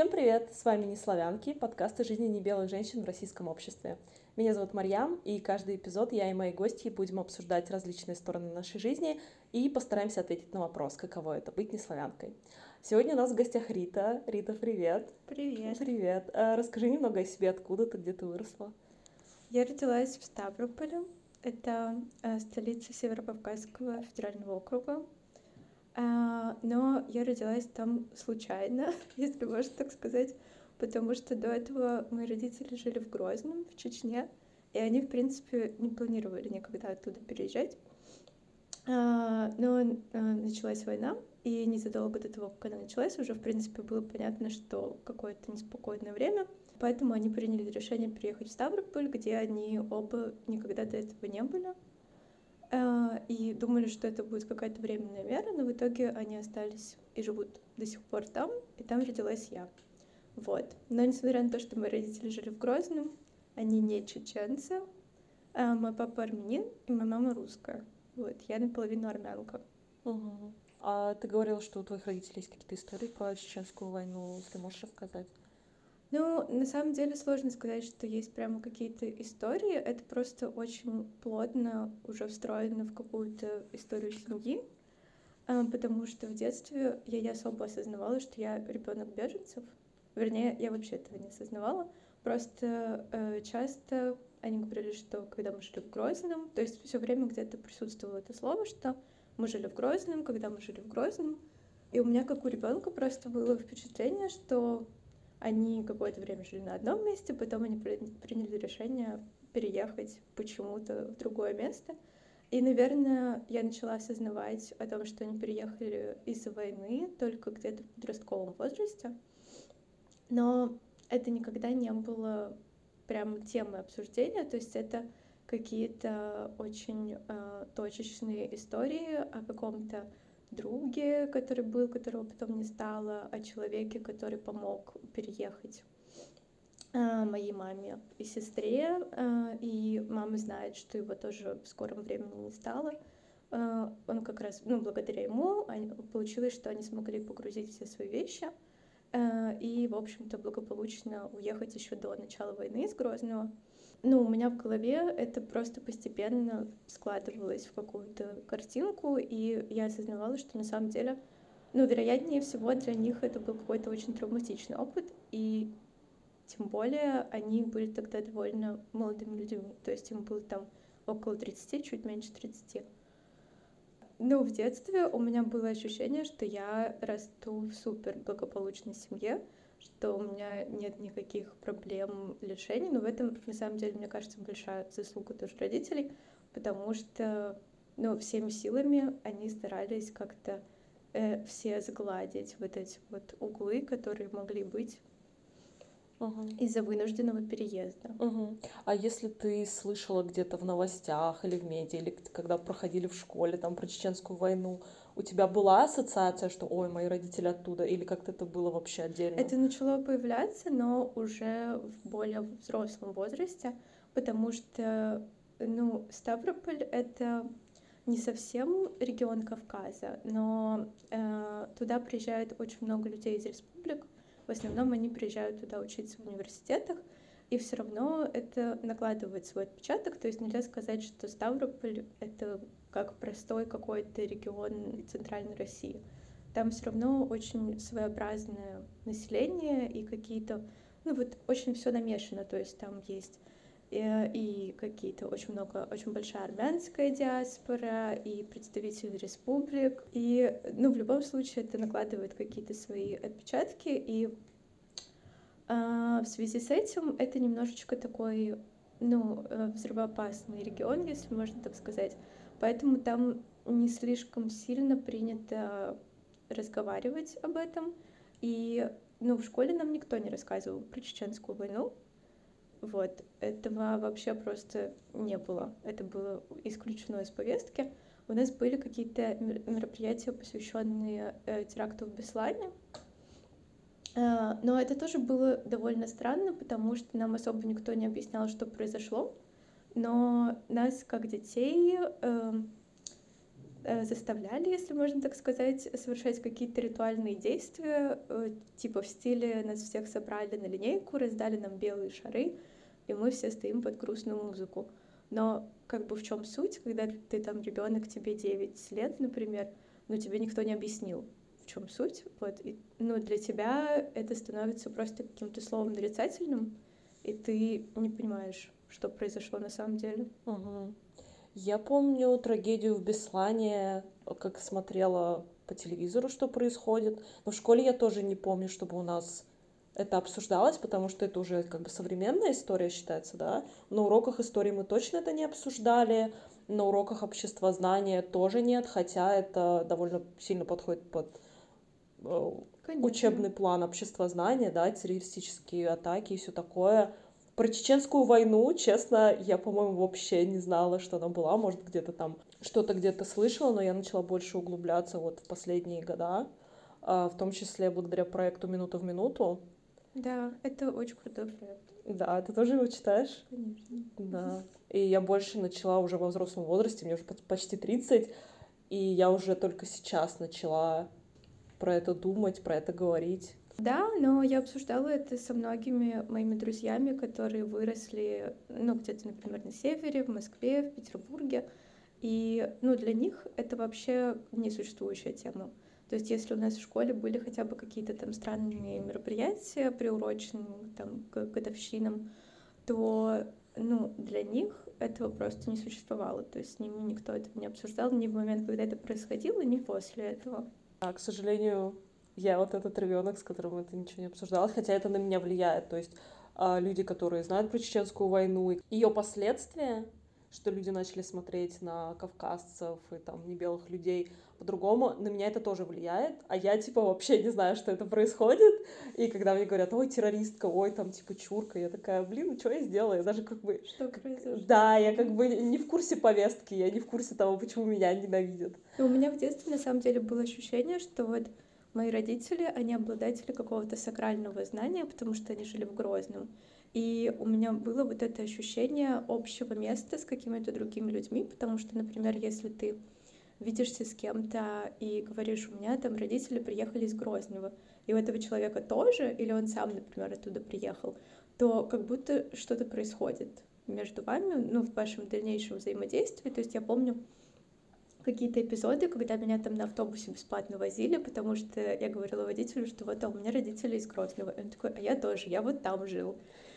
Всем привет! С вами «Неславянки», подкаст о жизни небелых женщин в российском обществе. Меня зовут Марьям, и каждый эпизод я и мои гости будем обсуждать различные стороны нашей жизни и постараемся ответить на вопрос, каково это быть неславянкой. Сегодня у нас в гостях Рита. Рита, привет! Привет! Привет! А расскажи немного о себе, откуда ты, где ты выросла? Я родилась в Ставрополе. Это э, столица Северокавказского федерального округа. А, но я родилась там случайно, если можно так сказать, потому что до этого мои родители жили в Грозном, в Чечне, и они, в принципе, не планировали никогда оттуда переезжать. А, но а, началась война, и незадолго до того, как она началась, уже, в принципе, было понятно, что какое-то неспокойное время, поэтому они приняли решение переехать в Ставрополь, где они оба никогда до этого не были. А, и думали, что это будет какая-то временная мера, но в итоге они остались и живут до сих пор там, и там родилась я. Вот. Но несмотря на то, что мои родители жили в Грозном, они не чеченцы, а мой папа армянин, и моя мама русская. Вот, я наполовину армянка. Угу. А ты говорила, что у твоих родителей есть какие-то истории про чеченскую войну, если можешь рассказать? Ну, на самом деле сложно сказать, что есть прямо какие-то истории. Это просто очень плотно уже встроено в какую-то историю семьи, а, потому что в детстве я не особо осознавала, что я ребенок беженцев. Вернее, я вообще этого не осознавала. Просто э, часто они говорили, что когда мы жили в Грозном, то есть все время где-то присутствовало это слово, что мы жили в Грозном, когда мы жили в Грозном. И у меня, как у ребенка, просто было впечатление, что они какое-то время жили на одном месте, потом они приняли решение переехать почему-то в другое место. И, наверное, я начала осознавать о том, что они переехали из-за войны только где-то в подростковом возрасте. Но это никогда не было прям темой обсуждения, то есть это какие-то очень э, точечные истории о каком-то друге, который был, которого потом не стало, о человеке, который помог переехать э, моей маме и сестре, э, и мама знает, что его тоже в скором времени не стало. Э, он как раз, ну, благодаря ему получилось, что они смогли погрузить все свои вещи. И, в общем-то, благополучно уехать еще до начала войны из Грозного ну, у меня в голове это просто постепенно складывалось в какую-то картинку, и я осознавала, что на самом деле, ну, вероятнее всего для них это был какой-то очень травматичный опыт, и тем более они были тогда довольно молодыми людьми, то есть им было там около 30, чуть меньше 30. Ну, в детстве у меня было ощущение, что я расту в супер благополучной семье, что у меня нет никаких проблем лишений, но в этом, на самом деле, мне кажется, большая заслуга тоже родителей, потому что, ну, всеми силами они старались как-то э, все сгладить вот эти вот углы, которые могли быть Угу. из-за вынужденного переезда. Угу. А если ты слышала где-то в новостях или в медиа, или когда проходили в школе там про чеченскую войну, у тебя была ассоциация, что ой, мои родители оттуда, или как-то это было вообще отдельно? Это начало появляться, но уже в более взрослом возрасте, потому что, ну, Ставрополь — это не совсем регион Кавказа, но э, туда приезжает очень много людей из республик. В основном они приезжают туда учиться в университетах, и все равно это накладывает свой отпечаток. То есть нельзя сказать, что Ставрополь — это как простой какой-то регион Центральной России. Там все равно очень своеобразное население и какие-то, ну вот очень все намешано, то есть там есть э, и какие-то очень много, очень большая армянская диаспора и представители республик. И, ну, в любом случае это накладывает какие-то свои отпечатки, и а, в связи с этим это немножечко такой, ну, э, взрывоопасный регион, если можно так сказать. Поэтому там не слишком сильно принято разговаривать об этом. И ну, в школе нам никто не рассказывал про чеченскую войну. Вот, этого вообще просто не было. Это было исключено из повестки. У нас были какие-то мероприятия, посвященные э, теракту в Беслане. Э, но это тоже было довольно странно, потому что нам особо никто не объяснял, что произошло но нас, как детей, э, э, заставляли, если можно так сказать, совершать какие-то ритуальные действия, э, типа в стиле нас всех собрали на линейку, раздали нам белые шары, и мы все стоим под грустную музыку. Но как бы в чем суть, когда ты там ребенок, тебе 9 лет, например, но тебе никто не объяснил, в чем суть. Вот, и, ну, для тебя это становится просто каким-то словом нарицательным, и ты не понимаешь, что произошло на самом деле. Угу. Я помню трагедию в Беслане, как смотрела по телевизору, что происходит. Но в школе я тоже не помню, чтобы у нас это обсуждалось, потому что это уже как бы современная история считается, да. На уроках истории мы точно это не обсуждали, на уроках обществознания тоже нет, хотя это довольно сильно подходит под э, Конечно. учебный план обществознания, да, террористические атаки и все такое. Про чеченскую войну, честно, я, по-моему, вообще не знала, что она была. Может, где-то там что-то где-то слышала, но я начала больше углубляться вот в последние года, а, в том числе благодаря проекту «Минута в минуту». Да, это очень крутой проект. Да, ты тоже его читаешь? Конечно. Да. И я больше начала уже во взрослом возрасте, мне уже почти 30, и я уже только сейчас начала про это думать, про это говорить. Да, но я обсуждала это со многими моими друзьями, которые выросли, ну, где-то, например, на севере, в Москве, в Петербурге. И, ну, для них это вообще несуществующая тема. То есть если у нас в школе были хотя бы какие-то там странные мероприятия, приуроченные там, к годовщинам, то ну, для них этого просто не существовало. То есть с ними никто этого не обсуждал ни в момент, когда это происходило, ни после этого. А, к сожалению, я вот этот ребенок, с которым это ничего не обсуждалось, хотя это на меня влияет. То есть а, люди, которые знают про чеченскую войну, ее последствия, что люди начали смотреть на кавказцев и там не белых людей по-другому, на меня это тоже влияет, а я типа вообще не знаю, что это происходит, и когда мне говорят, ой, террористка, ой, там типа чурка, я такая, блин, ну что я сделала, я даже как бы... Что произошло? Да, я как бы не в курсе повестки, я не в курсе того, почему меня ненавидят. У меня в детстве на самом деле было ощущение, что вот мои родители, они обладатели какого-то сакрального знания, потому что они жили в Грозном. И у меня было вот это ощущение общего места с какими-то другими людьми, потому что, например, если ты видишься с кем-то и говоришь, у меня там родители приехали из Грозного, и у этого человека тоже, или он сам, например, оттуда приехал, то как будто что-то происходит между вами, ну, в вашем дальнейшем взаимодействии. То есть я помню, какие-то эпизоды, когда меня там на автобусе бесплатно возили, потому что я говорила водителю, что вот а у меня родители из Грозного. И он такой, а я тоже, я вот там жил.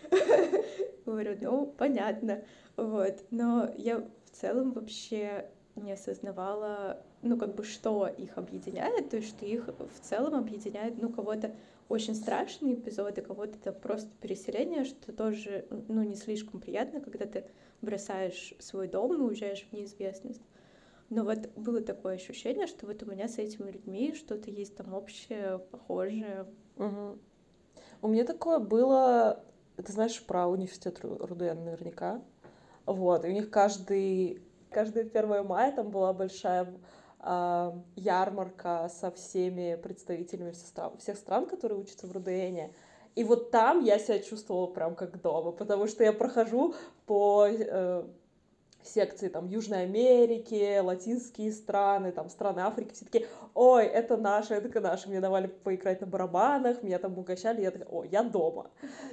Говорю, ну, понятно. Вот. Но я в целом вообще не осознавала, ну, как бы, что их объединяет, то есть, что их в целом объединяет, ну, кого-то очень страшные эпизоды, кого-то это просто переселение, что тоже, ну, не слишком приятно, когда ты бросаешь свой дом и уезжаешь в неизвестность. Но вот было такое ощущение, что вот у меня с этими людьми что-то есть там общее, похожее. Угу. У меня такое было, ты знаешь про университет РУДН наверняка. Вот, и у них каждый, каждое 1 мая там была большая э, ярмарка со всеми представителями всех стран, всех стран, которые учатся в РУДНе. И вот там я себя чувствовала прям как дома, потому что я прохожу по э, секции там Южной Америки, латинские страны, там страны Африки, все такие, ой, это наше, это наше, мне давали поиграть на барабанах, меня там угощали, я такая, о, я дома.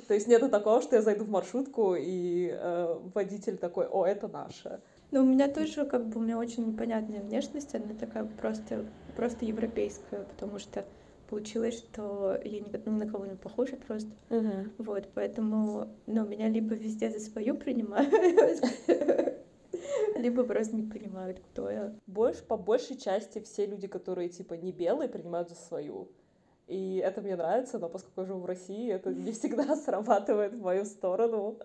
То есть нету такого, что я зайду в маршрутку, и э, водитель такой, о, это наше. Ну, у меня тоже, как бы, у меня очень непонятная внешность, она такая просто, просто европейская, потому что получилось, что я ни, ни на кого не похожа просто. Uh-huh. Вот, поэтому, ну, меня либо везде за свою принимают, либо просто не понимают, кто я. Больше, по большей части все люди, которые типа не белые, принимают за свою. И это мне нравится, но поскольку я живу в России, это не всегда срабатывает в мою сторону.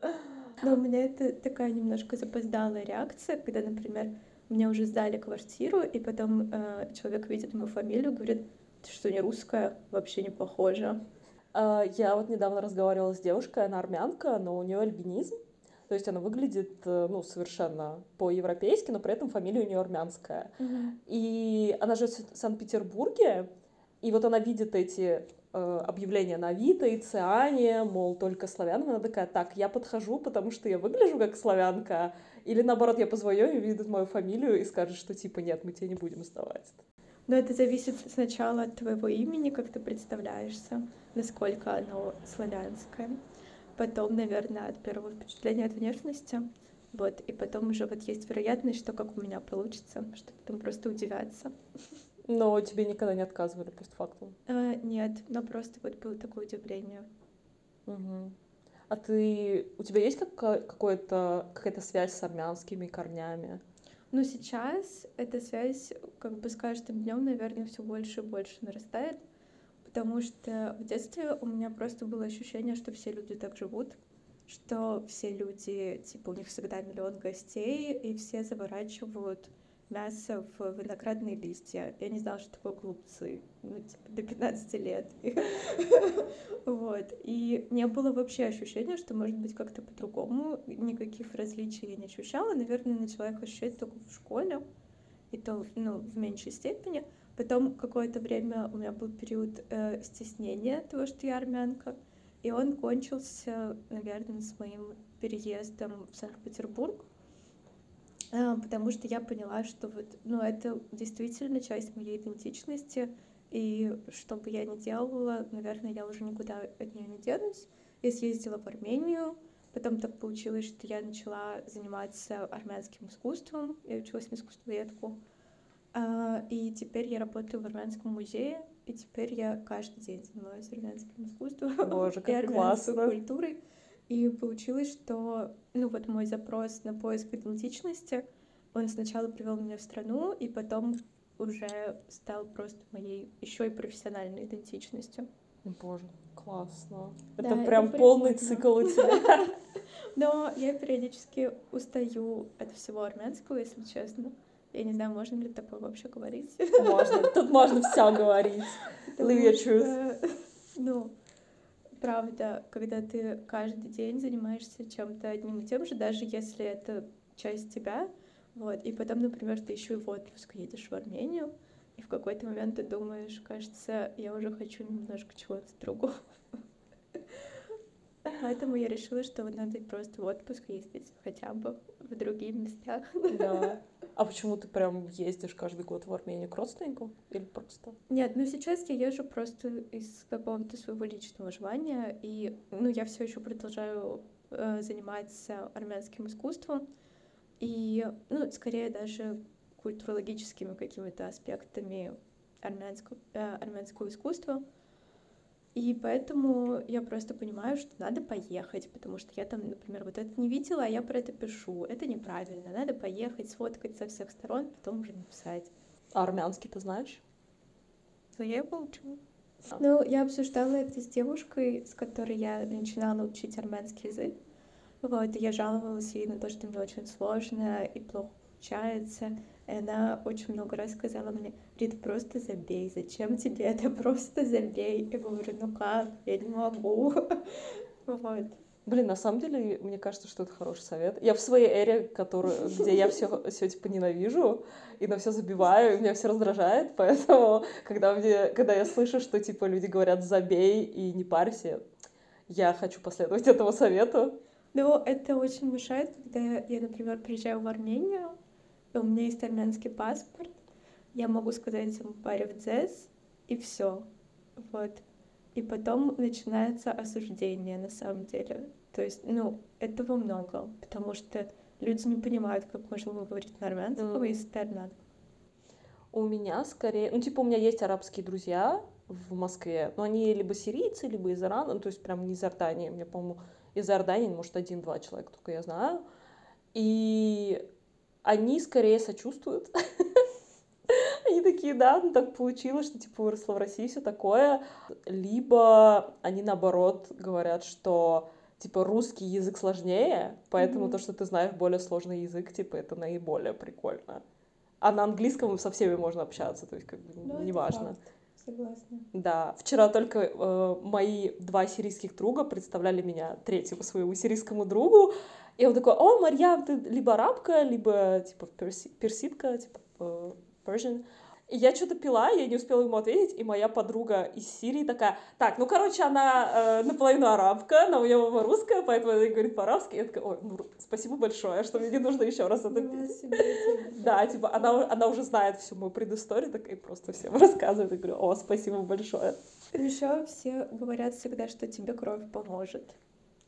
Но у меня это такая немножко запоздалая реакция, когда, например, мне уже сдали квартиру, и потом э, человек видит мою фамилию, говорит, ты что, не русская? Вообще не похожа. Uh, я вот недавно разговаривала с девушкой, она армянка, но у нее альбинизм. То есть она выглядит, э, ну, совершенно по-европейски, но при этом фамилия у нее армянская. Mm-hmm. И она живет в Санкт-Петербурге, и вот она видит эти э, объявление на Авито и Циане, мол, только славянам. Она такая, так, я подхожу, потому что я выгляжу как славянка. Или наоборот, я позвоню, и видят мою фамилию и скажут, что типа нет, мы тебя не будем сдавать. Но это зависит сначала от твоего имени, как ты представляешься, насколько оно славянское. Потом, наверное, от первого впечатления от внешности. Вот, и потом уже вот есть вероятность, что как у меня получится, что потом просто удивятся. Но тебе никогда не отказывали постфактум? А, нет, но просто вот было такое удивление. Угу. А ты, у тебя есть какая-то какая-то связь с армянскими корнями? Ну, сейчас эта связь, как бы с каждым днем, наверное, все больше и больше нарастает, потому что в детстве у меня просто было ощущение, что все люди так живут, что все люди, типа, у них всегда миллион гостей, и все заворачивают мясо в виноградные листья. Я не знала, что такое голубцы, ну, типа, до 15 лет. Вот. И не было вообще ощущения, что может быть как-то по-другому. Никаких различий я не ощущала. Наверное, начала их ощущать только в школе, и то, ну, в меньшей степени. Потом какое-то время у меня был период э, стеснения того, что я армянка. И он кончился, наверное, с моим переездом в Санкт-Петербург, а, потому что я поняла, что вот, ну, это действительно часть моей идентичности, и что бы я ни делала, наверное, я уже никуда от нее не денусь. Я съездила в Армению, потом так получилось, что я начала заниматься армянским искусством, я училась на искусствоведку, и теперь я работаю в армянском музее, и теперь я каждый день занимаюсь армянским искусством Боже, как и армянской классно. культурой. И получилось, что ну вот мой запрос на поиск идентичности, он сначала привел меня в страну, и потом уже стал просто моей еще и профессиональной идентичностью. Боже, классно. Да, это прям это полный цикл у тебя. Но я периодически устаю от всего армянского, если честно. Я не знаю, можно ли такое вообще говорить. Можно. Тут можно все говорить. Live your truth. Ну, правда, когда ты каждый день занимаешься чем-то одним и тем же, даже если это часть тебя, вот, и потом, например, ты еще и в отпуск едешь в Армению, и в какой-то момент ты думаешь, кажется, я уже хочу немножко чего-то другого. Поэтому я решила, что надо просто в отпуск ездить хотя бы в другие места. Да. А почему ты прям ездишь каждый год в Армению к родственникам или просто? Нет, ну сейчас я езжу просто из какого-то своего личного желания, и ну я все еще продолжаю э, заниматься армянским искусством, и ну скорее даже культурологическими какими-то аспектами армянского, э, армянского искусства. И поэтому я просто понимаю, что надо поехать, потому что я там, например, вот это не видела, а я про это пишу. Это неправильно. Надо поехать, сфоткать со всех сторон, потом уже написать. А армянский ты знаешь? Да я его учу. Ну, я обсуждала это с девушкой, с которой я начинала учить армянский язык. Вот, и я жаловалась ей на то, что мне очень сложно и плохо получается. И она очень много раз сказала мне, Рит, просто забей, зачем тебе это, просто забей. Я говорю, ну как, я не могу. Вот. Блин, на самом деле, мне кажется, что это хороший совет. Я в своей эре, которую, где я все, все типа ненавижу и на все забиваю, и меня все раздражает, поэтому когда мне, когда я слышу, что типа люди говорят забей и не парься, я хочу последовать этому совету. Ну, это очень мешает, когда я, например, приезжаю в Армению, у меня есть армянский паспорт, я могу сказать ему паре в дзес, и все. Вот. И потом начинается осуждение на самом деле. То есть, ну, этого много, потому что люди не понимают, как можно говорить на армянском, mm. если ты армянка. У меня скорее... Ну, типа, у меня есть арабские друзья в Москве, но они либо сирийцы, либо из Ирана, ну, то есть прям не из Иордании. Меня, по-моему, из Иордании, может, один-два человека только я знаю. И они скорее сочувствуют. Они такие, да, ну так получилось, что типа выросла в России, все такое. Либо они наоборот говорят, что типа русский язык сложнее, поэтому mm-hmm. то, что ты знаешь более сложный язык, типа это наиболее прикольно. А на английском со всеми можно общаться, то есть как бы ну, неважно. Согласна. Да, вчера только э, мои два сирийских друга представляли меня третьему своему сирийскому другу, и он такой, о, Марьям, ты либо арабка, либо, типа, перси, персидка, типа, э, Persian. И я что-то пила, я не успела ему ответить, и моя подруга из Сирии такая, так, ну, короче, она э, наполовину арабка, но у нее мама русская, поэтому она говорит по-арабски. Я такая, ой, ну, спасибо большое, что мне не нужно еще раз это пить. Да, типа, она, она уже знает всю мою предысторию, так и просто всем рассказывает. И говорю, о, спасибо большое. Еще все говорят всегда, что тебе кровь поможет.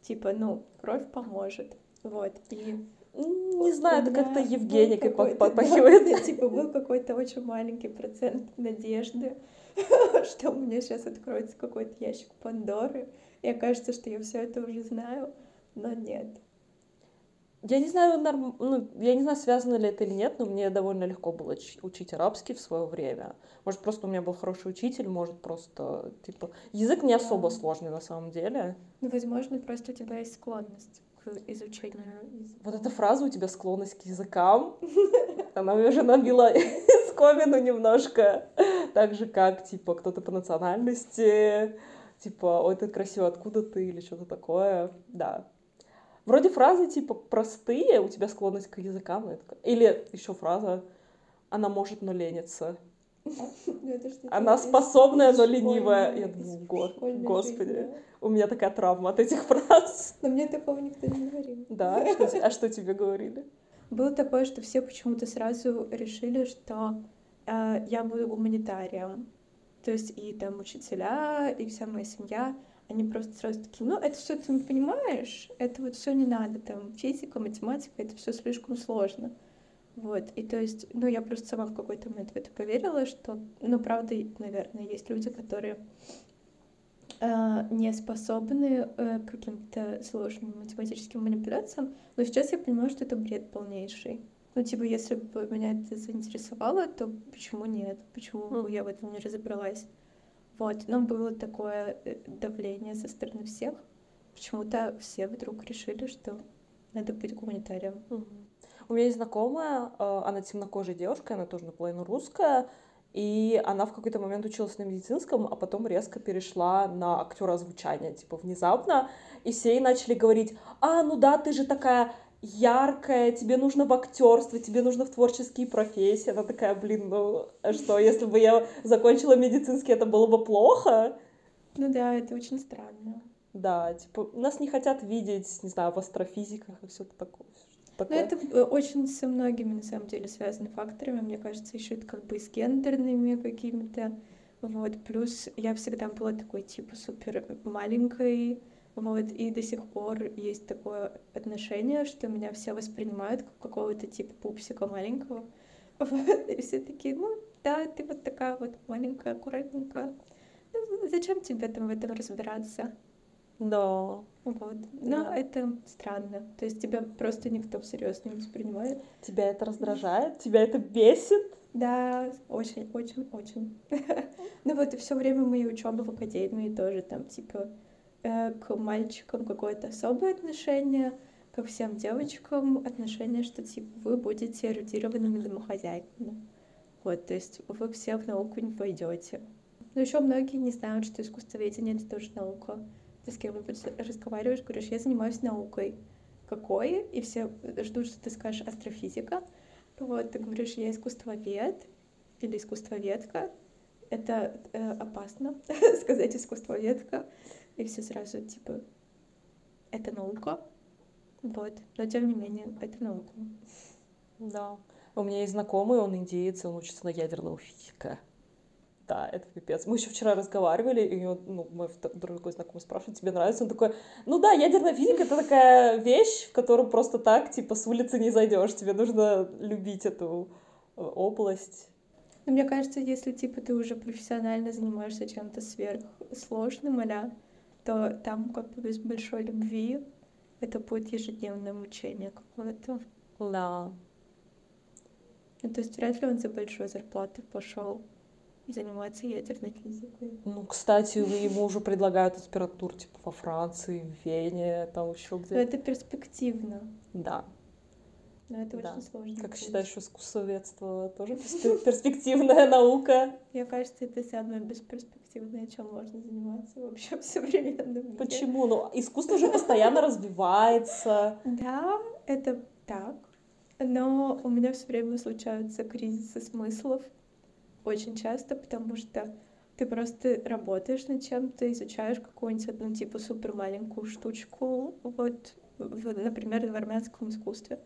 Типа, ну, кровь поможет. Вот. И не знаю, это как-то Евгеникой попахивает. Да, типа был какой-то очень маленький процент надежды, что у меня сейчас откроется какой-то ящик Пандоры. И окажется, что я все это уже знаю, но нет. Я не знаю, норм... ну, я не знаю, связано ли это или нет, но мне довольно легко было учить арабский в свое время. Может, просто у меня был хороший учитель, может, просто, типа, язык не особо сложный на самом деле. Ну, возможно, просто у тебя есть склонность изучению Вот эта фраза у тебя склонность к языкам, она уже набила скомину немножко. Так же, как, типа, кто-то по национальности, типа, ой, ты красиво, откуда ты, или что-то такое. Да. Вроде фразы, типа, простые, у тебя склонность к языкам. Или еще фраза, она может, но ленится. Ну, она способная, но ленивая. Я думаю, господи, у меня такая травма от этих фраз. Но мне такого никто не говорил. Да? А что тебе говорили? Было такое, что все почему-то сразу решили, что э, я буду гуманитарием. То есть и там учителя, и вся моя семья, они просто сразу такие, ну, это все ты не понимаешь, это вот все не надо, там, физика, математика, это все слишком сложно. Вот, и то есть, ну, я просто сама в какой-то момент в это поверила, что, ну, правда, наверное, есть люди, которые э, не способны э, к каким-то сложным математическим манипуляциям, но сейчас я понимаю, что это бред полнейший. Ну, типа, если бы меня это заинтересовало, то почему нет? Почему бы я в этом не разобралась? Вот, но было такое э, давление со стороны всех. Почему-то все вдруг решили, что надо быть гуманитарием. Mm-hmm. У меня есть знакомая, э, она темнокожая девушка, она тоже наполовину русская, и она в какой-то момент училась на медицинском, а потом резко перешла на актера озвучания, типа внезапно, и все ей начали говорить, а, ну да, ты же такая яркая, тебе нужно в актерство, тебе нужно в творческие профессии. Она такая, блин, ну что, если бы я закончила медицинский, это было бы плохо? Ну да, это очень странно. Да, типа, нас не хотят видеть, не знаю, в астрофизиках и все такое. Такое. Но это э, очень со многими, на самом деле, связаны факторами. Мне кажется, еще это как бы с гендерными какими-то. Вот. Плюс я всегда была такой, типа, супер маленькой. Вот. И до сих пор есть такое отношение, что меня все воспринимают как какого-то типа пупсика маленького. Вот. И все такие, ну, да, ты вот такая вот маленькая, аккуратненькая. Ну, зачем тебе там в этом разбираться? Да. Вот. Но да. это странно. То есть тебя просто никто всерьез не воспринимает. Тебя это раздражает? Тебя это бесит? Да, очень, очень, очень. ну вот и все время моей учебы в академии тоже там типа э, к мальчикам какое-то особое отношение, ко всем девочкам отношение, что типа вы будете эрудированными домохозяйками. Вот, то есть вы все в науку не пойдете. Но еще многие не знают, что искусствоведение это тоже наука ты с кем-нибудь разговариваешь, говоришь, я занимаюсь наукой. Какой? И все ждут, что ты скажешь астрофизика. Вот, ты говоришь, я искусствовед или искусствоведка. Это э, опасно сказать искусствоведка. И все сразу типа, это наука. Вот. Но тем не менее, это наука. Да. У меня есть знакомый, он индеец, он учится на ядерного физика. Да, это пипец. Мы еще вчера разговаривали, и он, ну, мой другой знакомый спрашивает, тебе нравится? Он такой, ну да, ядерная физика — это такая вещь, в которую просто так, типа, с улицы не зайдешь. Тебе нужно любить эту э, область. Ну, мне кажется, если, типа, ты уже профессионально занимаешься чем-то сверхсложным, а то там как бы без большой любви это будет ежедневное мучение какое-то. Да. Ну, то есть вряд ли он за большую зарплату пошел заниматься ядерной физикой. Ну, кстати, ему уже предлагают аспирантур типа во Франции, в Вене, там еще где-то. это перспективно. Да. Но это да. очень сложно. Как считаешь, искусствоведство тоже перспективная наука? Мне кажется, это самое бесперспективное, чем можно заниматься вообще в современном мире. Почему? Ну, искусство же постоянно развивается. Да, это так. Но у меня все время случаются кризисы смыслов. Очень часто, потому что ты просто работаешь над чем-то, изучаешь какую-нибудь одну типа супер маленькую штучку, вот, например, в армянском искусстве.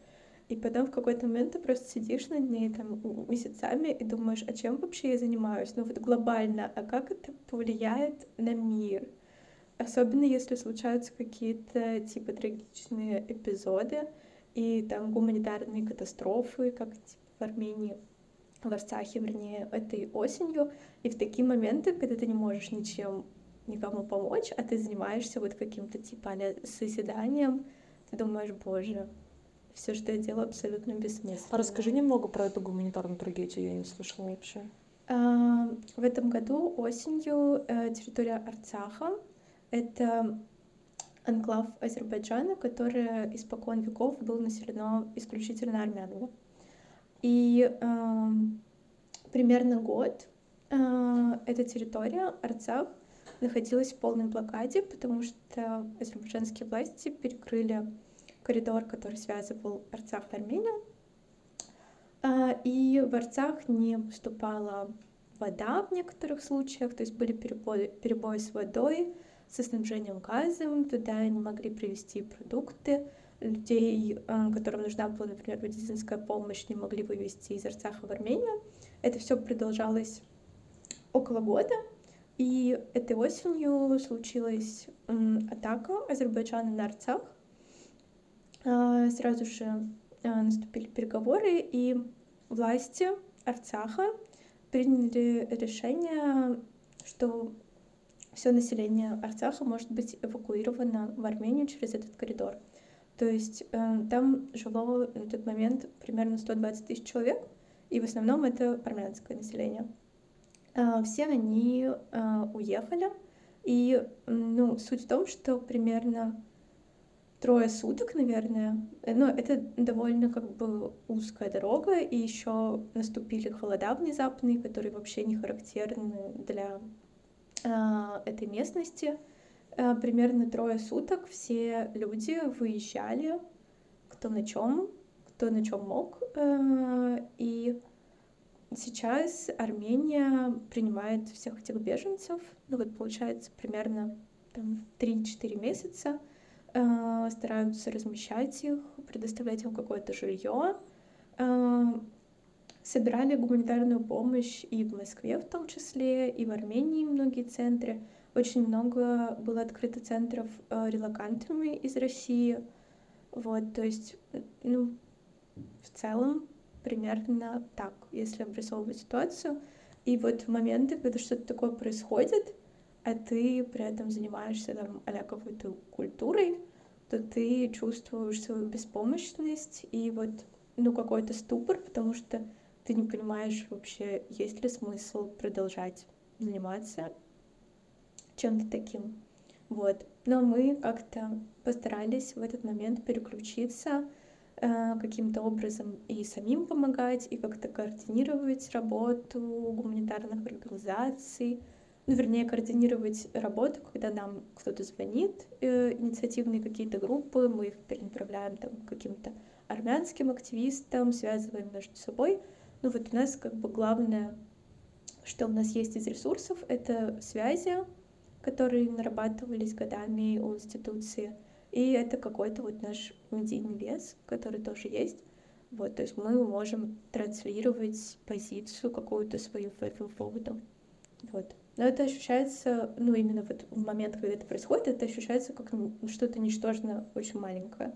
И потом в какой-то момент ты просто сидишь над ней там месяцами и думаешь, а чем вообще я занимаюсь? Ну вот глобально, а как это повлияет на мир? Особенно если случаются какие-то типа трагичные эпизоды и там гуманитарные катастрофы, как типа в Армении в Арцахе, вернее, этой осенью. И в такие моменты, когда ты не можешь ничем никому помочь, а ты занимаешься вот каким-то типа созиданием, ты думаешь, боже, все, что я делаю, абсолютно бессмысленно. А расскажи немного про эту гуманитарную трагедию, я не слышала вообще. А, в этом году осенью э, территория Арцаха — это анклав Азербайджана, который испокон веков был населено исключительно армянами. И э, примерно год э, эта территория, Арцах, находилась в полной блокаде, потому что азербайджанские власти перекрыли коридор, который связывал Арцах и Армению. Э, и в Арцах не поступала вода в некоторых случаях, то есть были перебои, перебои с водой, со снабжением газом, туда не могли привезти продукты людей, э, которым нужна была, например, медицинская помощь, не могли вывести из Арцаха в Армению. Это все продолжалось около года, и этой осенью случилась атака Азербайджана на Арцах. А, сразу же э, наступили переговоры, и власти Арцаха приняли решение, что все население Арцаха может быть эвакуировано в Армению через этот коридор. То есть э, там жило на тот момент примерно 120 тысяч человек, и в основном это армянское население. Э, все они э, уехали, и ну, суть в том, что примерно трое суток, наверное, ну, это довольно как бы узкая дорога, и еще наступили холода внезапные, которые вообще не характерны для э, этой местности. Э, примерно трое суток все люди выезжали, кто на чем, кто на чем мог. Э, и сейчас Армения принимает всех этих беженцев. Ну вот получается примерно там 3-4 месяца. Э, стараются размещать их, предоставлять им какое-то жилье. Собирали гуманитарную помощь и в Москве в том числе, и в Армении многие центры. Очень много было открыто центров э, релакантами из России. Вот, то есть, ну, в целом примерно так, если обрисовывать ситуацию. И вот в моменты, когда что-то такое происходит, а ты при этом занимаешься там а какой-то культурой, то ты чувствуешь свою беспомощность и вот, ну, какой-то ступор, потому что ты не понимаешь вообще, есть ли смысл продолжать заниматься чем-то таким. Вот. Но мы как-то постарались в этот момент переключиться э, каким-то образом и самим помогать, и как-то координировать работу гуманитарных организаций, ну, вернее, координировать работу, когда нам кто-то звонит, э, инициативные какие-то группы, мы их перенаправляем там каким-то армянским активистам, связываем между собой. Ну вот у нас как бы главное, что у нас есть из ресурсов, это связи, которые нарабатывались годами у институции. И это какой-то вот наш медийный вес, который тоже есть. Вот, то есть мы можем транслировать позицию какую-то свою этому поводу. Вот. Но это ощущается, ну, именно вот в момент, когда это происходит, это ощущается как что-то ничтожно очень маленькое.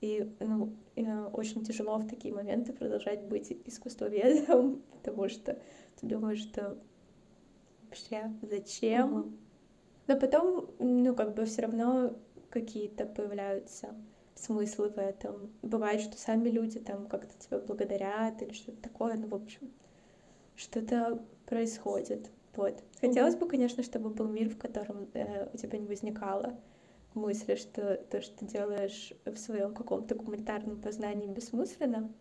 И, ну, и, э, очень тяжело в такие моменты продолжать быть искусствоведом, потому что ты думаешь, что вообще зачем? Mm-hmm но потом, ну, как бы все равно какие-то появляются смыслы в этом. Бывает, что сами люди там как-то тебя благодарят или что-то такое, ну, в общем, что-то происходит. Вот. Хотелось бы, конечно, чтобы был мир, в котором э, у тебя не возникало мысли, что то, что ты делаешь в своем каком-то гуманитарном познании бессмысленно.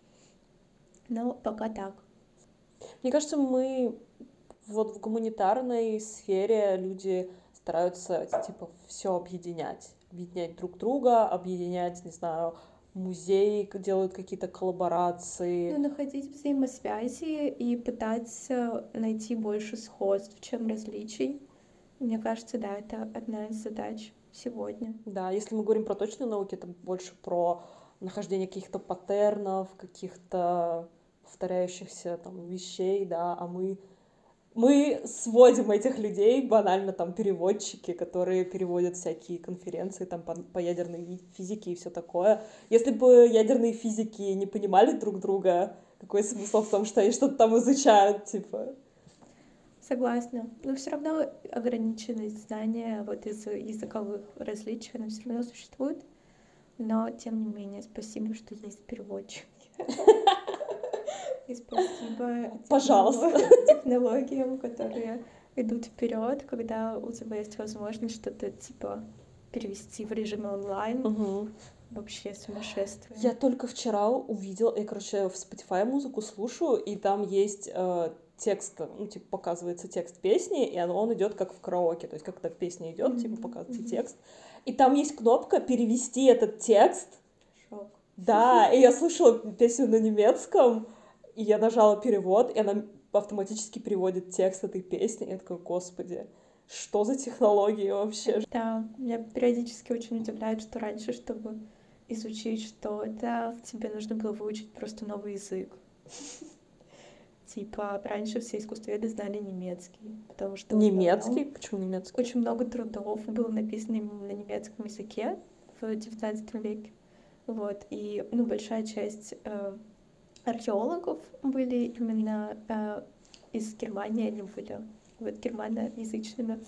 Но пока так. Мне кажется, мы вот в гуманитарной сфере люди стараются, типа, все объединять. Объединять друг друга, объединять, не знаю, музеи делают какие-то коллаборации. Ну, находить взаимосвязи и пытаться найти больше сходств, чем различий. Мне кажется, да, это одна из задач сегодня. Да, если мы говорим про точные науки, это больше про нахождение каких-то паттернов, каких-то повторяющихся там вещей, да, а мы мы сводим этих людей, банально там переводчики, которые переводят всякие конференции там по, по ядерной физике и все такое. Если бы ядерные физики не понимали друг друга, какой смысл в том, что они что-то там изучают, типа? Согласна. Но все равно ограниченность знания вот из языковых различий, она все равно существует. Но, тем не менее, спасибо, что есть переводчики. И спасибо Пожалуйста. технологиям, которые идут вперед, когда у тебя есть возможность что-то типа перевести в режиме онлайн. Угу. Вообще сумасшествие. Я только вчера увидела, я, короче, в Spotify музыку слушаю, и там есть э, текст, ну, типа, показывается текст песни, и он, он идет как в караоке, то есть в песне идет, mm-hmm. типа, показывается mm-hmm. текст. И там есть кнопка перевести этот текст. Шок. Да, и я слушала песню на немецком, и я нажала перевод, и она автоматически переводит текст этой песни. И я такая, господи, что за технологии вообще? Да, меня периодически очень удивляет, что раньше, чтобы изучить что-то, тебе нужно было выучить просто новый язык. Типа, раньше все искусствоведы знали немецкий, потому что... Немецкий? Почему немецкий? Очень много трудов было написано на немецком языке в XIX веке. Вот, и, ну, большая часть э, археологов были именно э, из Германии, они были вот германоязычными,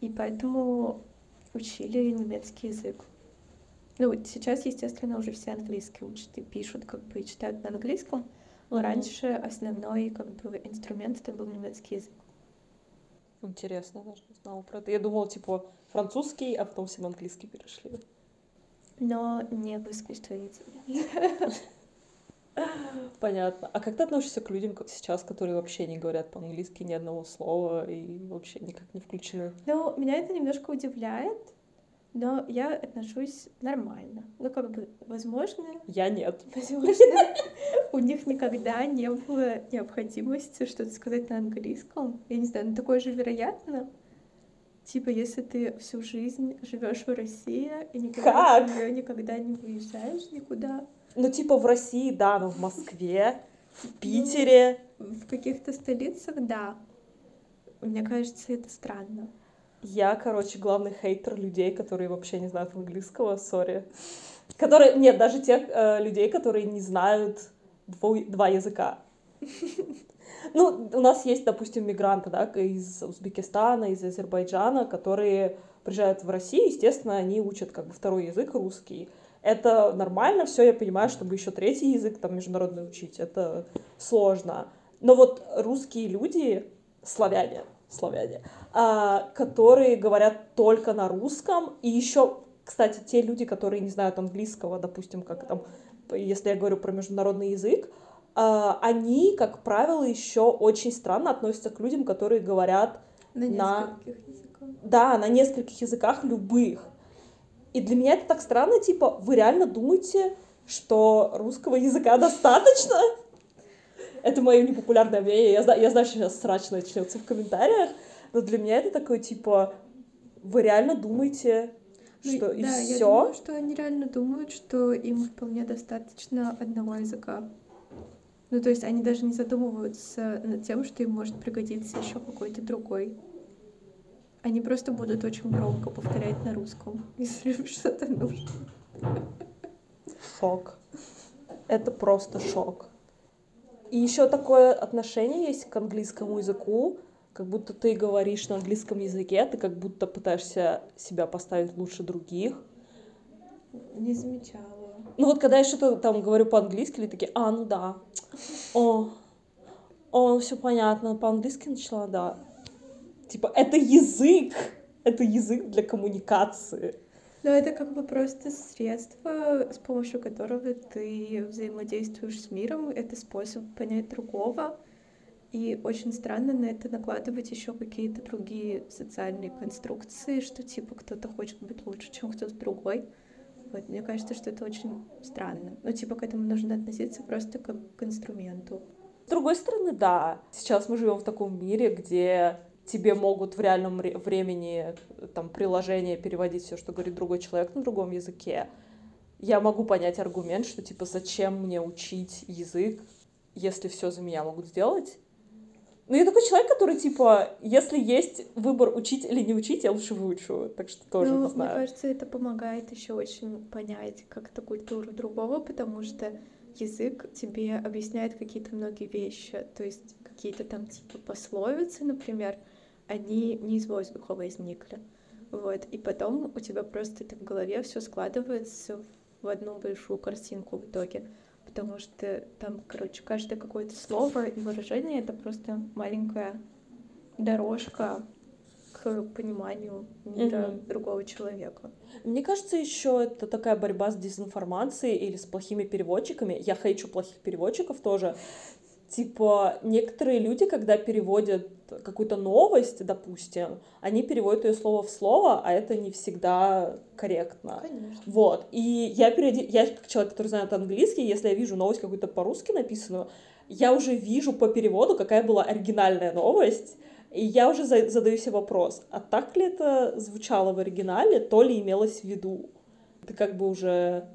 и поэтому учили немецкий язык. Ну, сейчас, естественно, уже все английский учат и пишут, как бы, и читают на английском, но mm-hmm. раньше основной как бы инструмент это был немецкий язык. Интересно, даже не знала про это. Я думала, типа, французский, а потом все на английский перешли. Но не в искусстве Понятно. А как ты относишься к людям сейчас, которые вообще не говорят по-английски ни одного слова и вообще никак не включены? Ну, меня это немножко удивляет, но я отношусь нормально. Ну, как бы, возможно... Я нет. Возможно, у них никогда не было необходимости что-то сказать на английском. Я не знаю, но такое же вероятно. Типа, если ты всю жизнь живешь в России и никогда, никогда не выезжаешь никуда. Ну, типа в России, да, но в Москве, в ну, Питере. В каких-то столицах, да. Мне кажется, это странно. Я, короче, главный хейтер людей, которые вообще не знают английского, сори. Которые, нет, даже тех э, людей, которые не знают дво, два языка. Ну, у нас есть, допустим, мигранты, да, из Узбекистана, из Азербайджана, которые приезжают в Россию, естественно, они учат как бы второй язык русский. Это нормально, все, я понимаю, чтобы еще третий язык там международный учить, это сложно. Но вот русские люди, славяне, славяне, а, которые говорят только на русском. И еще, кстати, те люди, которые не знают английского, допустим, как там, если я говорю про международный язык, а, они, как правило, еще очень странно относятся к людям, которые говорят на, на... языках. Да, на нескольких языках любых. И для меня это так странно, типа, вы реально думаете, что русского языка достаточно? Это мое непопулярное мнение. Я, знаю, я знаю, что сейчас срач начнется в комментариях, но для меня это такое, типа, вы реально думаете, ну, что и да, все? Я думаю, что они реально думают, что им вполне достаточно одного языка. Ну, то есть они даже не задумываются над тем, что им может пригодиться еще какой-то другой. Они просто будут очень громко повторять на русском, если что-то нужно. Шок. Это просто шок. И еще такое отношение есть к английскому языку, как будто ты говоришь на английском языке, ты как будто пытаешься себя поставить лучше других. Не замечала. Ну вот когда я что-то там говорю по-английски, или такие, а, ну да, о, о, все понятно, по-английски начала, да. Типа, это язык, это язык для коммуникации. Но это как бы просто средство, с помощью которого ты взаимодействуешь с миром. Это способ понять другого. И очень странно на это накладывать еще какие-то другие социальные конструкции, что типа кто-то хочет быть лучше, чем кто-то другой. Вот, мне кажется, что это очень странно. Ну, типа, к этому нужно относиться просто как к инструменту. С другой стороны, да. Сейчас мы живем в таком мире, где тебе могут в реальном времени там приложение переводить все, что говорит другой человек на другом языке. Я могу понять аргумент, что типа зачем мне учить язык, если все за меня могут сделать. Но я такой человек, который, типа, если есть выбор учить или не учить, я лучше выучу. Так что тоже ну, не знаю. Мне кажется, это помогает еще очень понять как-то культуру другого, потому что язык тебе объясняет какие-то многие вещи. То есть какие-то там типа пословицы, например, они не из воздуха возникли. Вот. И потом у тебя просто это в голове все складывается в одну большую картинку в итоге потому что там, короче, каждое какое-то слово и выражение — это просто маленькая дорожка к пониманию мира mm-hmm. другого человека. Мне кажется, еще это такая борьба с дезинформацией или с плохими переводчиками. Я хейчу плохих переводчиков тоже. Типа, некоторые люди, когда переводят какую-то новость, допустим, они переводят ее слово в слово, а это не всегда корректно. Конечно. Вот. И я, перед... я как человек, который знает английский, если я вижу новость какую-то по-русски написанную, я уже вижу по переводу, какая была оригинальная новость, и я уже задаю себе вопрос, а так ли это звучало в оригинале, то ли имелось в виду? Ты как бы уже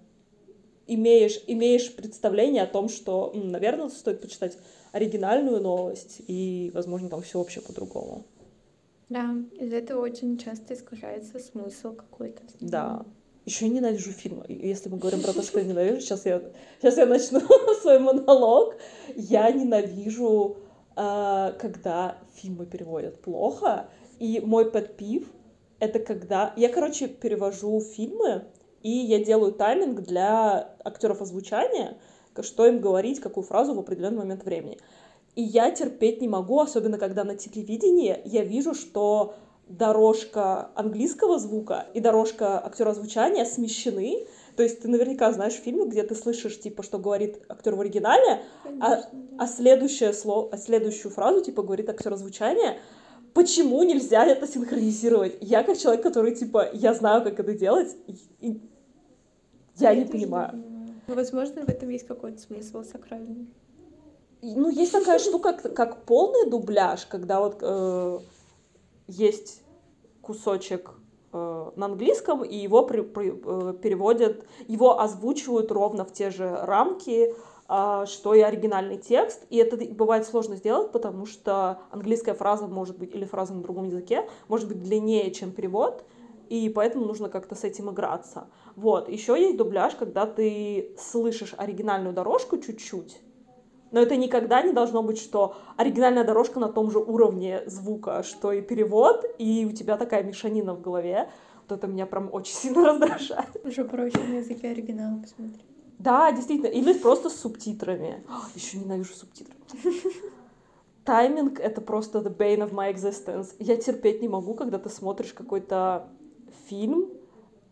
имеешь, имеешь представление о том, что, наверное, стоит почитать оригинальную новость, и, возможно, там все вообще по-другому. Да, из этого очень часто искажается смысл какой-то. Да. Еще ненавижу фильмы. Если мы говорим про то, что я ненавижу, сейчас я, сейчас я начну свой монолог. Я ненавижу, э, когда фильмы переводят плохо. И мой подпив — это когда... Я, короче, перевожу фильмы, и я делаю тайминг для актеров озвучания, что им говорить, какую фразу в определенный момент времени. И я терпеть не могу, особенно когда на телевидении я вижу, что дорожка английского звука и дорожка актера озвучания смещены. То есть ты наверняка знаешь фильмы, где ты слышишь, типа, что говорит актер в оригинале, а, Конечно, а, да. а, следующее слово, а следующую фразу, типа, говорит актер озвучания почему нельзя это синхронизировать? Я как человек, который, типа, я знаю, как это делать, и я, я не понимаю. Не понимаю. Ну, возможно, в этом есть какой-то смысл сакральный. Ну, есть такая штука, как полный дубляж, когда вот э, есть кусочек э, на английском, и его при, при, э, переводят, его озвучивают ровно в те же рамки, э, что и оригинальный текст. И это бывает сложно сделать, потому что английская фраза может быть, или фраза на другом языке, может быть длиннее, чем перевод, и поэтому нужно как-то с этим играться. Вот, еще есть дубляж, когда ты слышишь оригинальную дорожку чуть-чуть, но это никогда не должно быть, что оригинальная дорожка на том же уровне звука, что и перевод, и у тебя такая мешанина в голове. Вот это меня прям очень сильно раздражает. Уже проще на языке оригинала посмотри. Да, действительно. Или просто с субтитрами. Еще ненавижу субтитры. Тайминг — это просто the bane of my existence. Я терпеть не могу, когда ты смотришь какой-то фильм,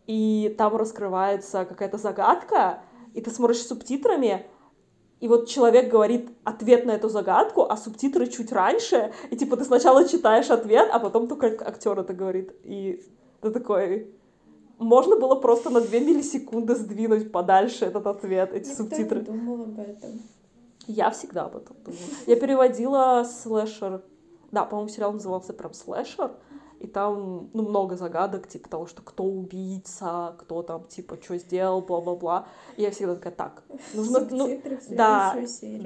и там раскрывается какая-то загадка, и ты смотришь с субтитрами, и вот человек говорит ответ на эту загадку, а субтитры чуть раньше, и типа ты сначала читаешь ответ, а потом только актер это говорит. И ты такой... Можно было просто на две миллисекунды сдвинуть подальше этот ответ, эти Никто субтитры. Не думал об этом. Я всегда об этом думала. Я переводила слэшер. Да, по-моему, сериал назывался прям слэшер и там, ну, много загадок, типа того, что кто убийца, кто там, типа, что сделал, бла-бла-бла. И я всегда такая, так, нужно... Ну, да,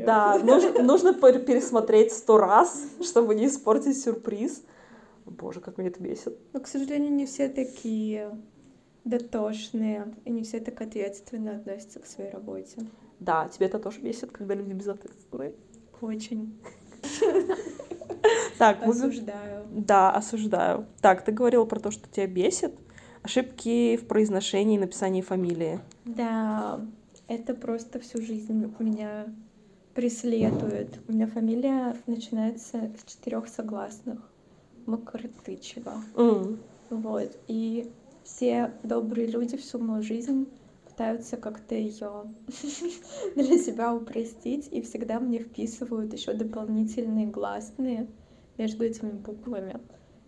да, нужно, нужно пересмотреть сто раз, чтобы не испортить сюрприз. Боже, как меня это бесит. Но, к сожалению, не все такие дотошные, и не все так ответственно относятся к своей работе. Да, тебе это тоже бесит, когда люди безответственные? Очень. Так, осуждаю. Да, осуждаю. Так, ты говорила про то, что тебя бесит. Ошибки в произношении и написании фамилии. Да, это просто всю жизнь меня преследует. У меня фамилия начинается с четырех согласных. Макартычева. Mm. Вот. И все добрые люди всю мою жизнь пытаются как-то ее для себя упростить и всегда мне вписывают еще дополнительные гласные между этими буквами.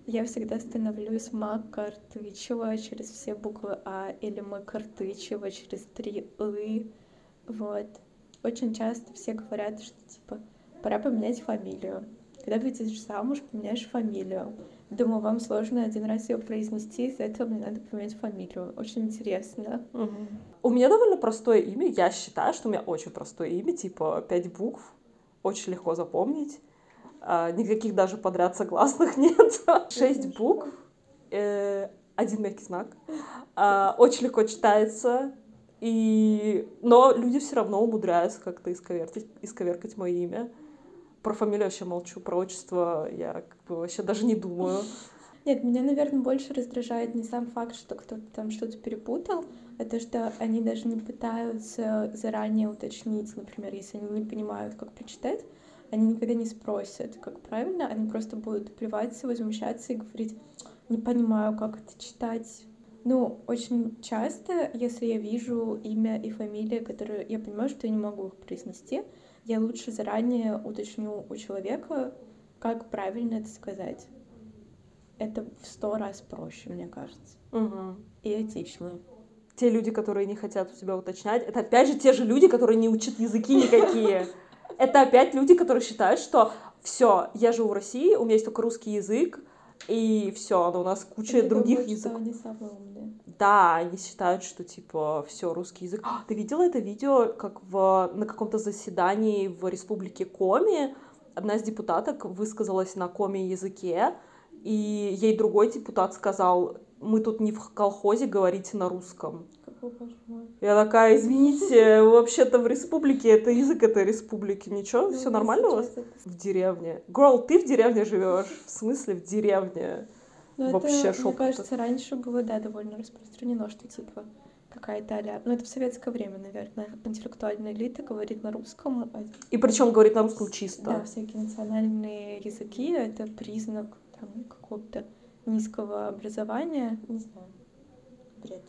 Я всегда становлюсь Макартычева через все буквы А или Макартычева через три «ы». Вот. Очень часто все говорят, что типа пора поменять фамилию. Когда выйдешь замуж, поменяешь фамилию. Думаю, вам сложно один раз ее произнести, из-за этого мне надо поменять фамилию. Очень интересно. У меня довольно простое имя. Я считаю, что у меня очень простое имя, типа пять букв. Очень легко запомнить. А, никаких даже подряд согласных нет. Шесть букв, э, один мягкий знак. А, очень легко читается. И... Но люди все равно умудряются как-то исковеркать, исковеркать мое имя. Про фамилию вообще молчу, про отчество я как бы вообще даже не думаю. Нет, меня, наверное, больше раздражает не сам факт, что кто-то там что-то перепутал, а то, что они даже не пытаются заранее уточнить, например, если они не понимают, как прочитать, они никогда не спросят, как правильно, они просто будут плеваться, возмущаться и говорить, не понимаю, как это читать. Ну, очень часто, если я вижу имя и фамилию, которые я понимаю, что я не могу их произнести, я лучше заранее уточню у человека, как правильно это сказать. Это в сто раз проще, мне кажется. Угу. И этично. Те люди, которые не хотят у тебя уточнять, это опять же те же люди, которые не учат языки никакие. Это опять люди, которые считают, что все, я живу в России, у меня есть только русский язык, и все, но у нас куча Это других думают, языков. Они самые умные. Да, они считают, что типа все русский язык. А, ты видела это видео, как в на каком-то заседании в Республике Коми одна из депутаток высказалась на коми языке, и ей другой депутат сказал: "Мы тут не в колхозе, говорите на русском". Я такая, извините, вообще-то в республике это язык этой республики, ничего, Ну, все нормально у вас? В деревне. Girl, ты в деревне живешь? В смысле в деревне? Ну, Вообще это, шок мне кажется, раньше было, да, довольно распространено, что типа какая-то а Ну, это в советское время, наверное, интеллектуальная элита говорит на русском, а И причем говорит на русском чисто. Да, всякие национальные языки — это признак там, какого-то низкого образования. Не знаю. Бред.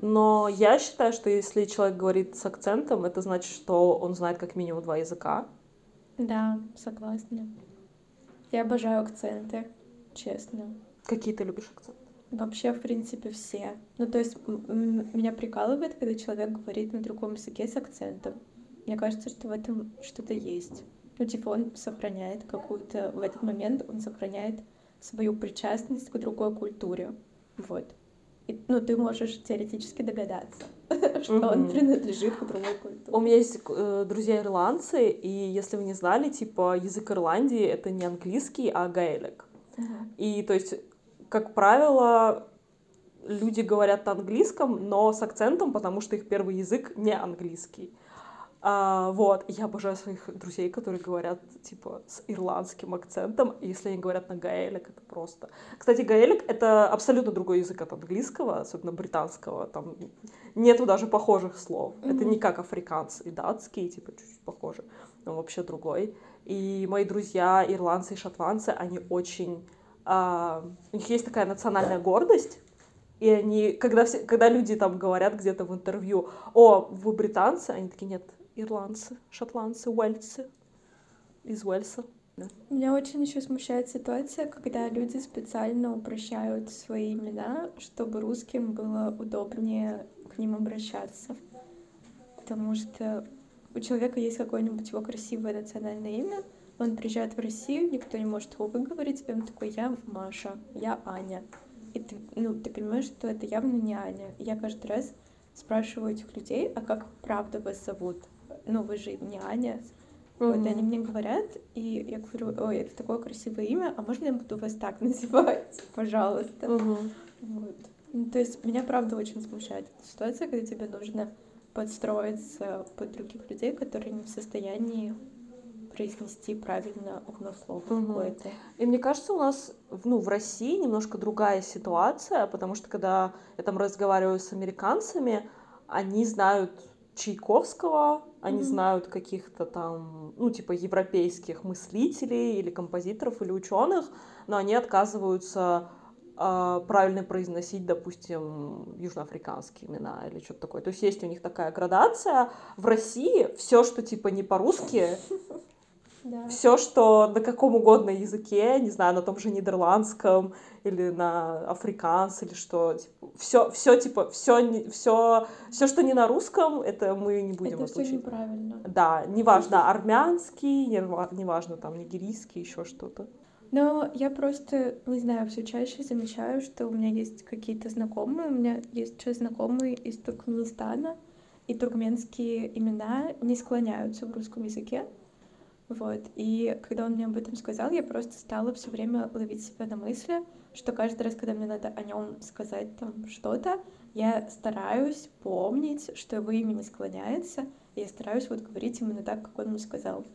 Но я считаю, что если человек говорит с акцентом, это значит, что он знает как минимум два языка. Да, согласна. Я обожаю акценты, честно. Какие ты любишь акценты? Вообще, в принципе, все. Ну, то есть, меня прикалывает, когда человек говорит на другом языке с акцентом. Мне кажется, что в этом что-то есть. Ну, типа, он сохраняет какую-то... В этот момент он сохраняет свою причастность к другой культуре. Вот. И, ну, ты можешь теоретически догадаться, что он принадлежит к другой У культуре. меня есть э, друзья ирландцы, и если вы не знали, типа язык Ирландии это не английский, а гаэлик. И то есть, как правило, люди говорят на английском, но с акцентом, потому что их первый язык не английский. А, вот, я обожаю своих друзей, которые говорят, типа, с ирландским акцентом, и если они говорят на гаэлик, это просто... Кстати, гаэлик — это абсолютно другой язык от английского, особенно британского, там нету даже похожих слов. Это Мгм. не как африканцы и датские, типа, чуть-чуть похожи, но вообще другой. И мои друзья, ирландцы и шотландцы, они очень... а, у них есть такая национальная гордость, и они, когда, все, когда люди там говорят где-то в интервью, о, вы британцы, они такие, нет, ирландцы, шотландцы, уэльцы, из Уэльса. Меня очень еще смущает ситуация, когда люди специально упрощают свои имена, чтобы русским было удобнее к ним обращаться. Потому что у человека есть какое-нибудь его красивое национальное имя, он приезжает в Россию, никто не может его выговорить, и он такой, я Маша, я Аня. И ты, ну, ты понимаешь, что это явно не Аня. И я каждый раз спрашиваю этих людей, а как правда вас зовут? Ну, вы же не Аня. Вот, и они мне говорят, и я говорю, ой, это такое красивое имя, а можно я буду вас так называть, пожалуйста? Мгм. Вот. Ну, то есть меня правда очень смущает эта ситуация, когда тебе нужно подстроиться под других людей, которые не в состоянии произнести правильно одно слово Мгм. какое-то. И мне кажется, у нас ну, в России немножко другая ситуация, потому что когда я там разговариваю с американцами, они знают Чайковского, они Мгм. знают каких-то там, ну, типа, европейских мыслителей или композиторов или ученых, но они отказываются а, правильно произносить, допустим, южноафриканские имена или что-то такое. То есть есть у них такая градация. В России все, что типа не по-русски, Да. Все, что на каком угодно языке, не знаю, на том же нидерландском или на африканс или что, типа, все, все типа, все, все, все, что не на русском, это мы не будем Это все отучить. неправильно. Да, неважно армянский, нева- неважно там нигерийский, еще что-то. Но я просто, не знаю, все чаще замечаю, что у меня есть какие-то знакомые, у меня есть сейчас знакомые из Туркменистана, и туркменские имена не склоняются в русском языке. Вот. И когда он мне об этом сказал, я просто стала все время ловить себя на мысли, что каждый раз, когда мне надо о нем сказать там что-то, я стараюсь помнить, что его имя не склоняется, и я стараюсь вот говорить именно так, как он мне сказал.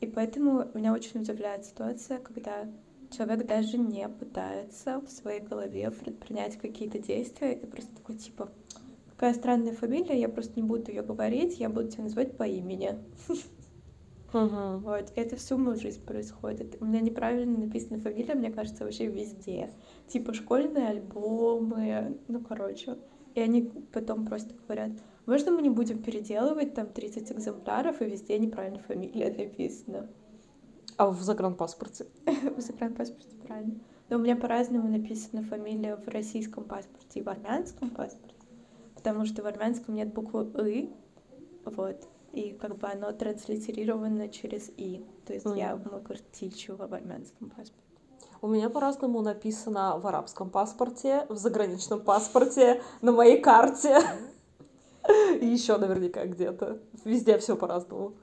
И поэтому меня очень удивляет ситуация, когда человек даже не пытается в своей голове предпринять какие-то действия, и просто такой типа, какая странная фамилия, я просто не буду ее говорить, я буду тебя называть по имени. Мгм. Вот, это всю мою жизнь происходит. У меня неправильно написана фамилия, мне кажется, вообще везде. Типа школьные альбомы, ну, короче. И они потом просто говорят, можно мы не будем переделывать там 30 экземпляров, и везде неправильно фамилия написана. А в загранпаспорте? В загранпаспорте правильно. Но у меня по-разному написана фамилия в российском паспорте и в армянском паспорте. Потому что в армянском нет буквы «ы», вот, и как бы оно транслитерировано через «и». То есть я Мгм. Макартичева в армянском паспорте. У меня по-разному написано в арабском паспорте, в заграничном паспорте, на моей карте. И еще наверняка где-то. Везде все по-разному.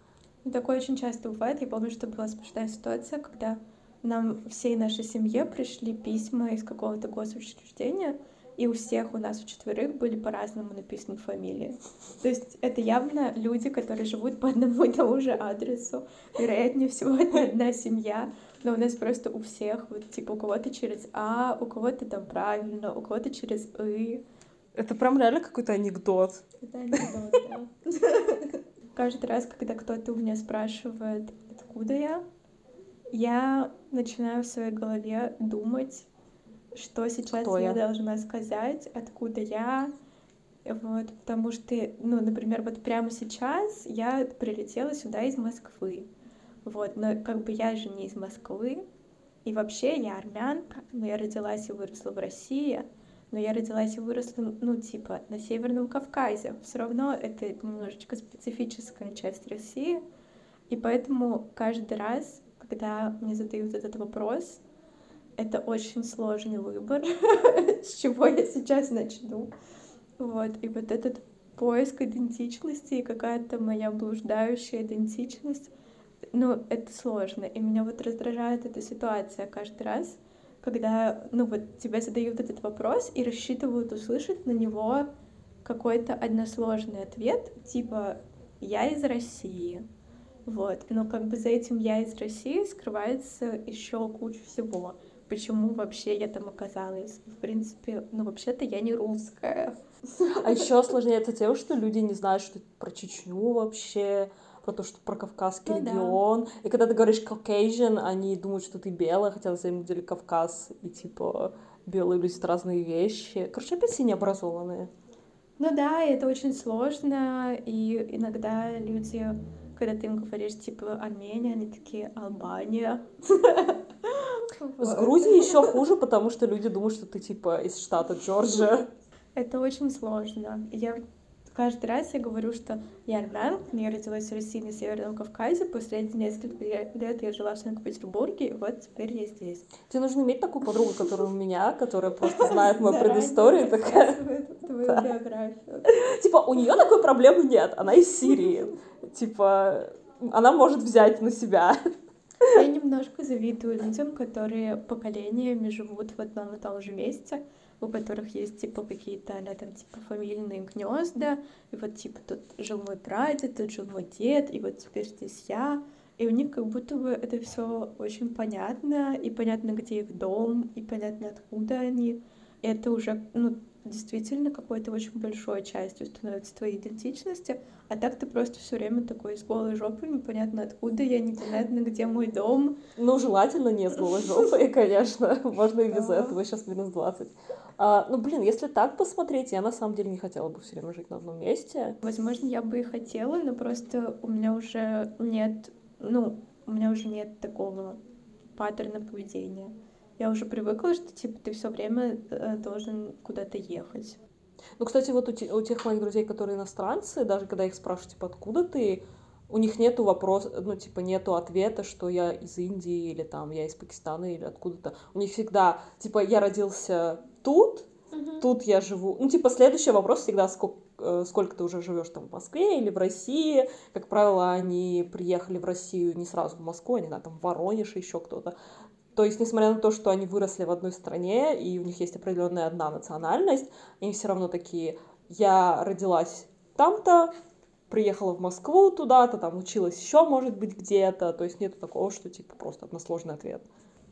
Такое очень часто бывает. Я помню, что была смешная ситуация, когда нам всей нашей семье пришли письма из какого-то госучреждения, и у всех у нас у четверых были по-разному написаны фамилии. То есть это явно люди, которые живут по одному и тому же адресу. Вероятнее всего, это одна семья, но у нас просто у всех, вот типа у кого-то через А, у кого-то там правильно, у кого-то через И. Это прям реально какой-то анекдот. Это анекдот, да. Каждый раз, когда кто-то у меня спрашивает, откуда я, я начинаю в своей голове думать, что сейчас Кто я я? должна сказать, откуда я. Вот, потому что, ну, например, вот прямо сейчас я прилетела сюда из Москвы. Вот, но как бы я же не из Москвы. И вообще я армянка, но я родилась и выросла в России. Но я родилась и выросла, ну, типа, на Северном Кавказе. Все равно это немножечко специфическая часть России. И поэтому каждый раз, когда мне задают этот вопрос, это очень сложный выбор, с чего я сейчас начну. Вот, и вот этот поиск идентичности и какая-то моя блуждающая идентичность, ну, это сложно. И меня вот раздражает эта ситуация каждый раз, когда, ну, вот тебе задают этот вопрос и рассчитывают услышать на него какой-то односложный ответ, типа «я из России». Вот, но как бы за этим «я из России» скрывается еще куча всего. Почему вообще я там оказалась? В принципе, ну, вообще-то я не русская. А еще сложнее тем, что люди не знают, что про Чечню вообще, про то, что про Кавказский Ну да. регион. И когда ты говоришь Caucasian, они думают, что ты белая, хотя на самом деле Кавказ и типа белые люди это разные вещи. Короче, опять все необразованные. Ну да, это очень сложно, и иногда люди, когда ты им говоришь, типа, Армения, они такие, Албания. С. Грузией еще хуже, потому что люди думают, что ты типа из штата Джорджия. Это очень сложно. Я каждый раз я говорю, что я армянка, но я родилась в России на Северном Кавказе, последние несколько ле- лет я жила в Санкт-Петербурге, и вот теперь я здесь. Тебе нужно иметь такую подругу, которая у меня, которая просто знает мою предысторию, такая. твою биографию. Типа, у нее такой проблемы нет, она из Сирии. Типа, она может взять на себя. Я немножко завидую людям, которые поколениями живут в одном и том же месте, у которых есть, типа, какие-то, там, типа, фамильные гнезда, и вот, типа, тут жил мой прадед, тут жил мой дед, и вот теперь здесь я. И у них как будто бы это все очень понятно, и понятно, где их дом, и понятно, откуда они. И это уже, ну, действительно какой-то очень большой частью становится твоей идентичности, а так ты просто все время такой с голой жопой, непонятно откуда я, непонятно где мой дом. Ну, желательно не с голой жопой, конечно. Можно и без этого, сейчас минус 20. А, ну, блин, если так посмотреть, я на самом деле не хотела бы все время жить на одном месте. Возможно, я бы и хотела, но просто у меня уже нет, ну, у меня уже нет такого паттерна поведения. Я уже привыкла, что типа ты все время э, должен куда-то ехать. Ну, кстати, вот у, те, у тех моих друзей, которые иностранцы, даже когда их спрашивают, типа, откуда ты, у них нету вопроса, ну, типа, нету ответа, что я из Индии или там я из Пакистана или откуда-то. У них всегда, типа, я родился тут, угу. тут я живу. Ну, типа, следующий вопрос всегда, сколько, э, сколько ты уже живешь там в Москве или в России. Как правило, они приехали в Россию не сразу в Москву, они, да, там, в Воронеж еще кто-то. То есть, несмотря на то, что они выросли в одной стране, и у них есть определенная одна национальность, они все равно такие, я родилась там-то, приехала в Москву туда-то, там училась еще, может быть, где-то. То есть нету такого, что типа просто односложный ответ.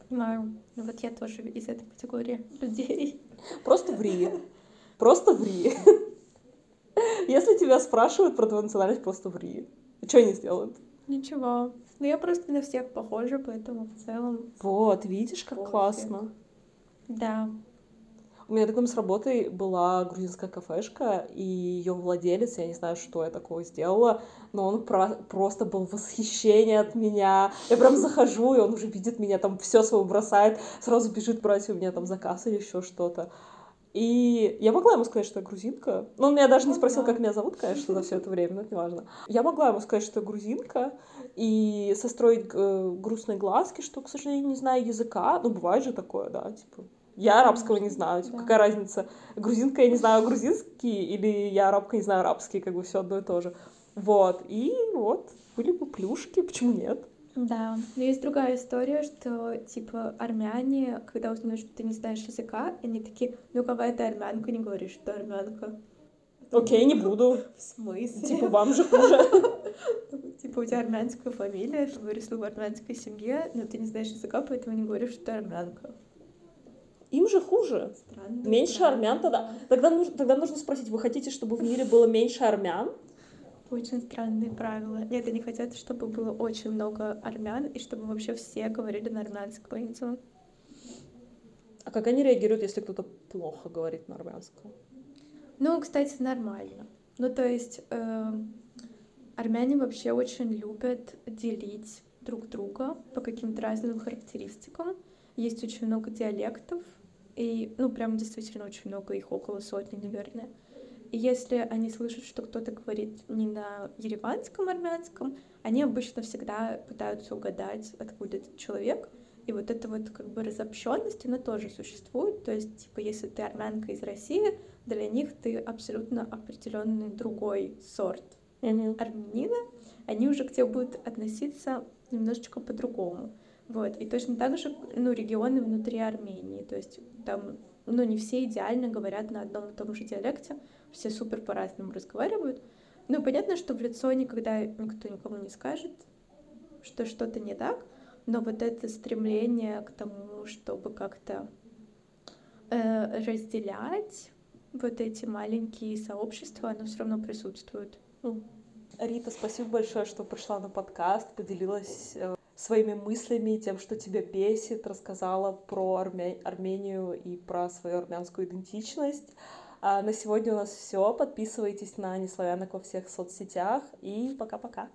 Понимаю. Ну вот я тоже из этой категории людей. Просто ври. Просто ври. Если тебя спрашивают про твою национальность, просто ври. Что они сделают? Ничего. Ну, я просто на всех похожа, поэтому в целом... Вот, видишь, как пофиг. классно. Да. У меня рядом с работой была грузинская кафешка, и ее владелец, я не знаю, что я такого сделала, но он про просто был в восхищении от меня. Я прям захожу, и он уже видит меня, там все свое бросает, сразу бежит брать у меня там заказ или еще что-то. И я могла ему сказать, что я грузинка. Но он меня даже не спросил, как меня зовут, конечно, за все это время, но это не важно. Я могла ему сказать, что я грузинка, и состроить э, грустные глазки, что, к сожалению, не знаю языка. Ну, бывает же такое, да, типа. Я арабского не знаю, типа, да. какая разница? Грузинка я не знаю грузинский, или я арабка не знаю арабский, как бы все одно и то же. Вот, и вот, были бы плюшки, почему нет? Да, но есть другая история, что, типа, армяне, когда узнают, что ты не знаешь языка, они такие, ну какая ты армянка, не говоришь, что армянка. Окей, не буду. В смысле? Типа, вам же хуже. Типа, у тебя армянская фамилия, ты выросла в армянской семье, но ты не знаешь языка, поэтому не говоришь, что ты армянка. Им же хуже. Странно, меньше странно. армян тогда. Тогда нужно, тогда нужно спросить, вы хотите, чтобы в мире было меньше армян? Очень странные правила. Нет, они хотят, чтобы было очень много армян, и чтобы вообще все говорили на армянском языке. А как они реагируют, если кто-то плохо говорит на армянском? Ну, кстати, нормально. Ну, то есть э, армяне вообще очень любят делить друг друга по каким-то разным характеристикам. Есть очень много диалектов, и, ну, прям действительно очень много, их около сотни, наверное. И если они слышат, что кто-то говорит не на ереванском армянском, они обычно всегда пытаются угадать, откуда этот человек. И вот эта вот как бы разобщенность, она тоже существует. То есть, типа, если ты армянка из России, для них ты абсолютно определенный другой сорт mm-hmm. армянина. Они уже к тебе будут относиться немножечко по-другому. Вот. И точно так же, ну, регионы внутри Армении. То есть там, ну, не все идеально говорят на одном и том же диалекте, все супер по-разному разговаривают. Ну, понятно, что в лицо никогда никто никому не скажет, что что-то не так, но вот это стремление к тому, чтобы как-то э, разделять вот эти маленькие сообщества, оно все равно присутствует. Ну. Рита, спасибо большое, что пришла на подкаст, поделилась э, своими мыслями, тем, что тебя бесит, рассказала про Армя... Армению и про свою армянскую идентичность. А на сегодня у нас все. Подписывайтесь на Неславянок во всех соцсетях. И пока-пока.